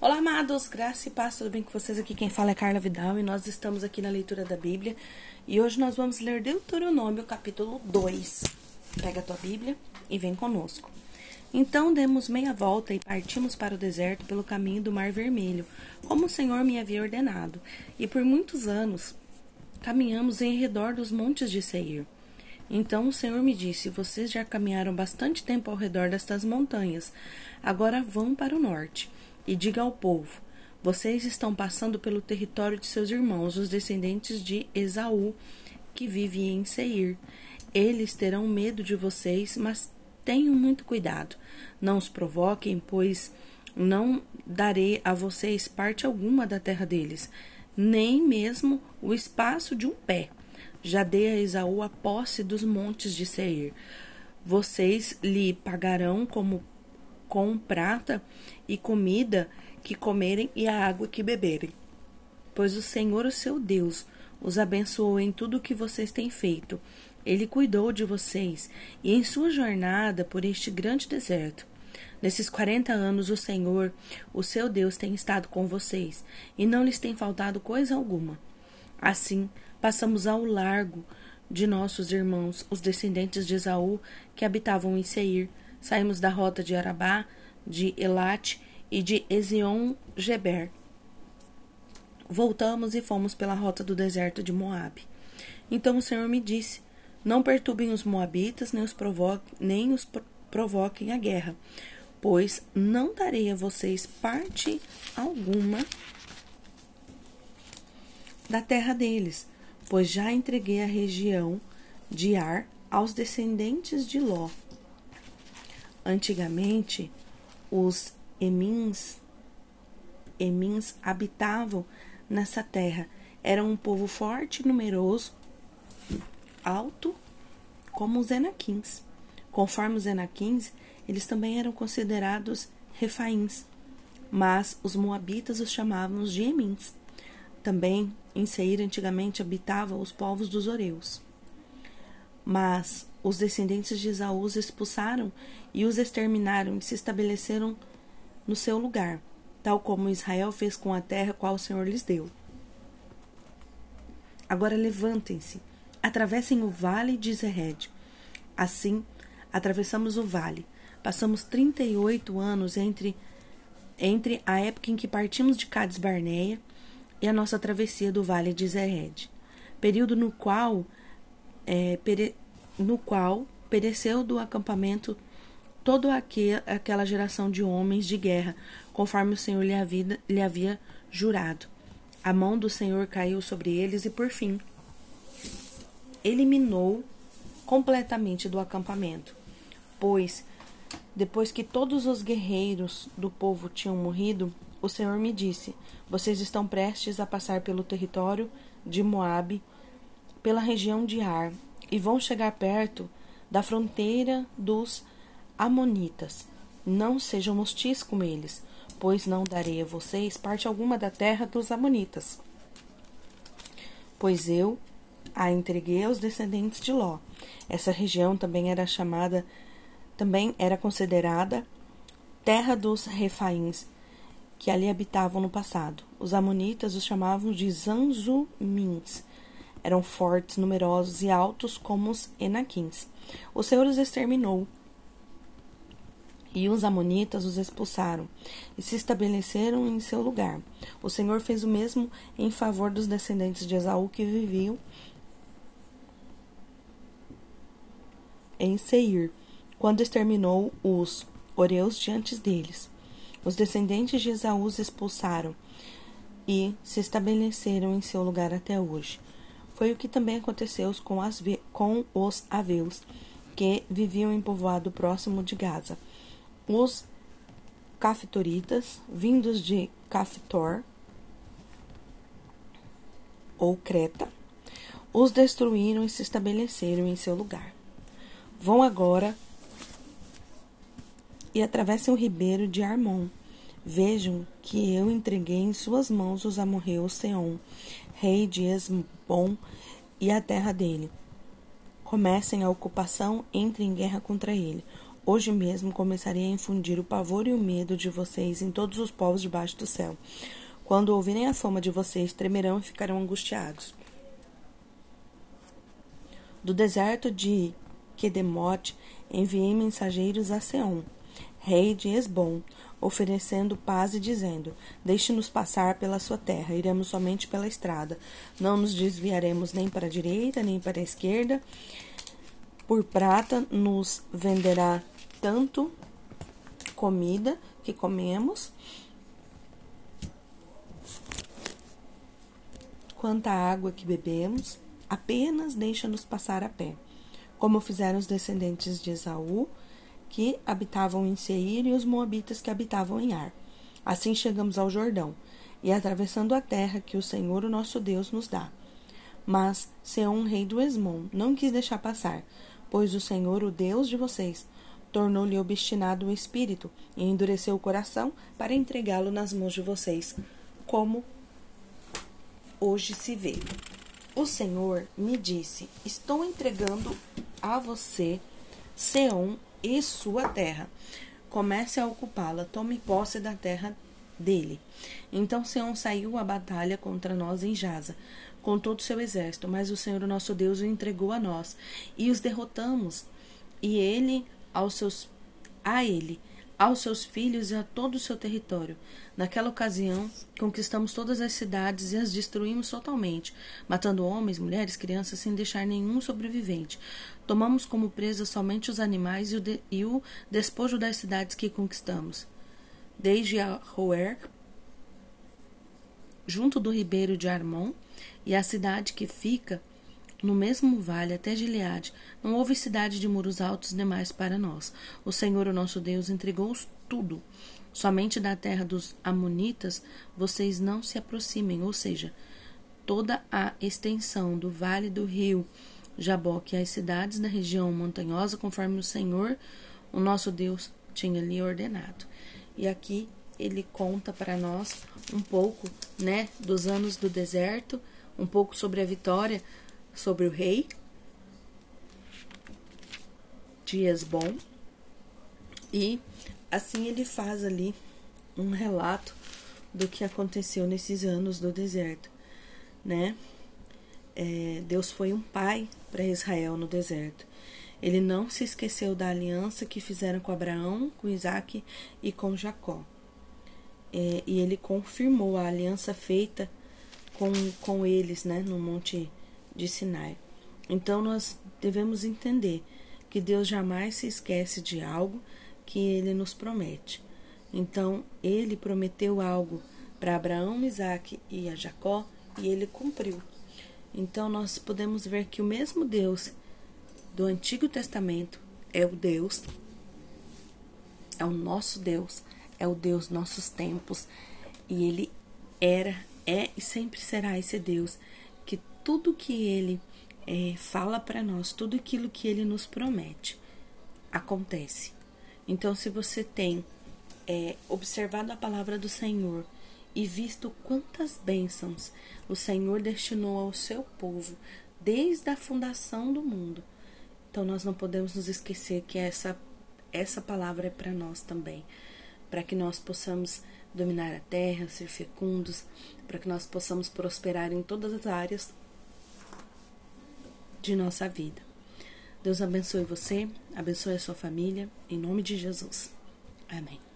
Olá, amados, graça e paz, tudo bem com vocês? Aqui quem fala é Carla Vidal e nós estamos aqui na leitura da Bíblia e hoje nós vamos ler Deuteronômio, capítulo 2. Pega a tua Bíblia e vem conosco. Então demos meia volta e partimos para o deserto pelo caminho do Mar Vermelho, como o Senhor me havia ordenado, e por muitos anos caminhamos em redor dos montes de Seir. Então o Senhor me disse: Vocês já caminharam bastante tempo ao redor destas montanhas. Agora vão para o norte. E diga ao povo: Vocês estão passando pelo território de seus irmãos, os descendentes de Esaú, que vivem em Seir. Eles terão medo de vocês, mas tenham muito cuidado. Não os provoquem, pois não darei a vocês parte alguma da terra deles, nem mesmo o espaço de um pé já dei a Esaú a posse dos montes de Seir. Vocês lhe pagarão como com prata e comida que comerem e a água que beberem. Pois o Senhor, o seu Deus, os abençoou em tudo o que vocês têm feito. Ele cuidou de vocês e em sua jornada por este grande deserto. Nesses quarenta anos, o Senhor, o seu Deus, tem estado com vocês e não lhes tem faltado coisa alguma. Assim, passamos ao largo de nossos irmãos, os descendentes de Esaú, que habitavam em Seir. Saímos da rota de Arabá, de Elate e de Ezion-Geber. Voltamos e fomos pela rota do deserto de Moabe. Então o Senhor me disse: Não perturbem os moabitas, nem os, provoquem, nem os provoquem a guerra, pois não darei a vocês parte alguma da terra deles pois já entreguei a região de Ar aos descendentes de Ló. Antigamente, os Emins, Emins habitavam nessa terra. Eram um povo forte numeroso, alto, como os Enaquins. Conforme os Enaquins, eles também eram considerados refaíns, mas os moabitas os chamavam de Emins. Também em Seir antigamente habitavam os povos dos Oreus. Mas os descendentes de Esaú os expulsaram e os exterminaram e se estabeleceram no seu lugar, tal como Israel fez com a terra qual o Senhor lhes deu. Agora levantem-se, atravessem o vale de Zered. Assim, atravessamos o vale. Passamos 38 anos entre, entre a época em que partimos de Cades Barneia e a nossa travessia do Vale de Zered, período no qual, é, pere, no qual pereceu do acampamento toda aquela geração de homens de guerra, conforme o Senhor lhe havia, lhe havia jurado. A mão do Senhor caiu sobre eles e, por fim, eliminou completamente do acampamento, pois, depois que todos os guerreiros do povo tinham morrido, o Senhor me disse: Vocês estão prestes a passar pelo território de Moabe, pela região de Ar, e vão chegar perto da fronteira dos Amonitas. Não sejam hostis com eles, pois não darei a vocês parte alguma da terra dos Amonitas. Pois eu a entreguei aos descendentes de Ló. Essa região também era chamada, também era considerada terra dos Refaíns, que ali habitavam no passado. Os amonitas os chamavam de Zanzumins. Eram fortes, numerosos e altos como os Enaquins. O Senhor os exterminou e os amonitas os expulsaram e se estabeleceram em seu lugar. O Senhor fez o mesmo em favor dos descendentes de Esaú que viviam em Seir, quando exterminou os Oreus diante deles. Os descendentes de Esaú os expulsaram e se estabeleceram em seu lugar até hoje. Foi o que também aconteceu com, as, com os aveus, que viviam em povoado próximo de Gaza. Os caftoritas, vindos de Caftor ou Creta, os destruíram e se estabeleceram em seu lugar. Vão agora e atravessem o ribeiro de Armon. Vejam que eu entreguei em suas mãos os amorreus Seom, rei de Esbom, e a terra dele. Comecem a ocupação, entrem em guerra contra ele. Hoje mesmo começarei a infundir o pavor e o medo de vocês em todos os povos debaixo do céu. Quando ouvirem a fama de vocês, tremerão e ficarão angustiados. Do deserto de Quedemote, enviei mensageiros a Seom, rei de Esbom, oferecendo paz e dizendo: Deixe-nos passar pela sua terra, iremos somente pela estrada. Não nos desviaremos nem para a direita, nem para a esquerda. Por prata nos venderá tanto comida que comemos, quanta água que bebemos, apenas deixa-nos passar a pé, como fizeram os descendentes de Esaú, que habitavam em Seir, e os moabitas que habitavam em Ar. Assim chegamos ao Jordão, e atravessando a terra que o Senhor, o nosso Deus, nos dá. Mas Seom, rei do Esmon, não quis deixar passar, pois o Senhor, o Deus de vocês, tornou-lhe obstinado o espírito e endureceu o coração para entregá-lo nas mãos de vocês, como hoje se vê. O Senhor me disse: Estou entregando a você Seom e sua terra. Comece a ocupá-la, tome posse da terra dele. Então Seom saiu à batalha contra nós em Jaza, com todo o seu exército, mas o Senhor nosso Deus o entregou a nós, e os derrotamos, e ele aos seus a ele aos seus filhos e a todo o seu território. Naquela ocasião, conquistamos todas as cidades e as destruímos totalmente, matando homens, mulheres, crianças sem deixar nenhum sobrevivente. Tomamos como presa somente os animais e o, de, e o despojo das cidades que conquistamos. Desde Roer, junto do ribeiro de Armon, e a cidade que fica no mesmo vale até Gileade, não houve cidade de muros altos demais para nós. O Senhor, o nosso Deus, entregou-os tudo. Somente da terra dos Amonitas vocês não se aproximem, ou seja, toda a extensão do vale do rio Jaboque as cidades da região montanhosa, conforme o Senhor, o nosso Deus, tinha lhe ordenado. E aqui ele conta para nós um pouco, né, dos anos do deserto, um pouco sobre a vitória sobre o rei Dias Bom e assim ele faz ali um relato do que aconteceu nesses anos do deserto, né? É, Deus foi um pai para Israel no deserto. Ele não se esqueceu da aliança que fizeram com Abraão, com Isaac e com Jacó. É, e ele confirmou a aliança feita com, com eles, né, no Monte de Sinai. Então nós devemos entender que Deus jamais se esquece de algo que ele nos promete. Então ele prometeu algo para Abraão, Isaac e a Jacó e ele cumpriu. Então nós podemos ver que o mesmo Deus do Antigo Testamento é o Deus, é o nosso Deus, é o Deus nossos tempos e ele era, é e sempre será esse Deus tudo que ele é, fala para nós, tudo aquilo que ele nos promete, acontece. Então, se você tem é, observado a palavra do Senhor e visto quantas bênçãos o Senhor destinou ao seu povo desde a fundação do mundo, então nós não podemos nos esquecer que essa, essa palavra é para nós também, para que nós possamos dominar a terra, ser fecundos, para que nós possamos prosperar em todas as áreas de nossa vida. Deus abençoe você, abençoe a sua família, em nome de Jesus. Amém.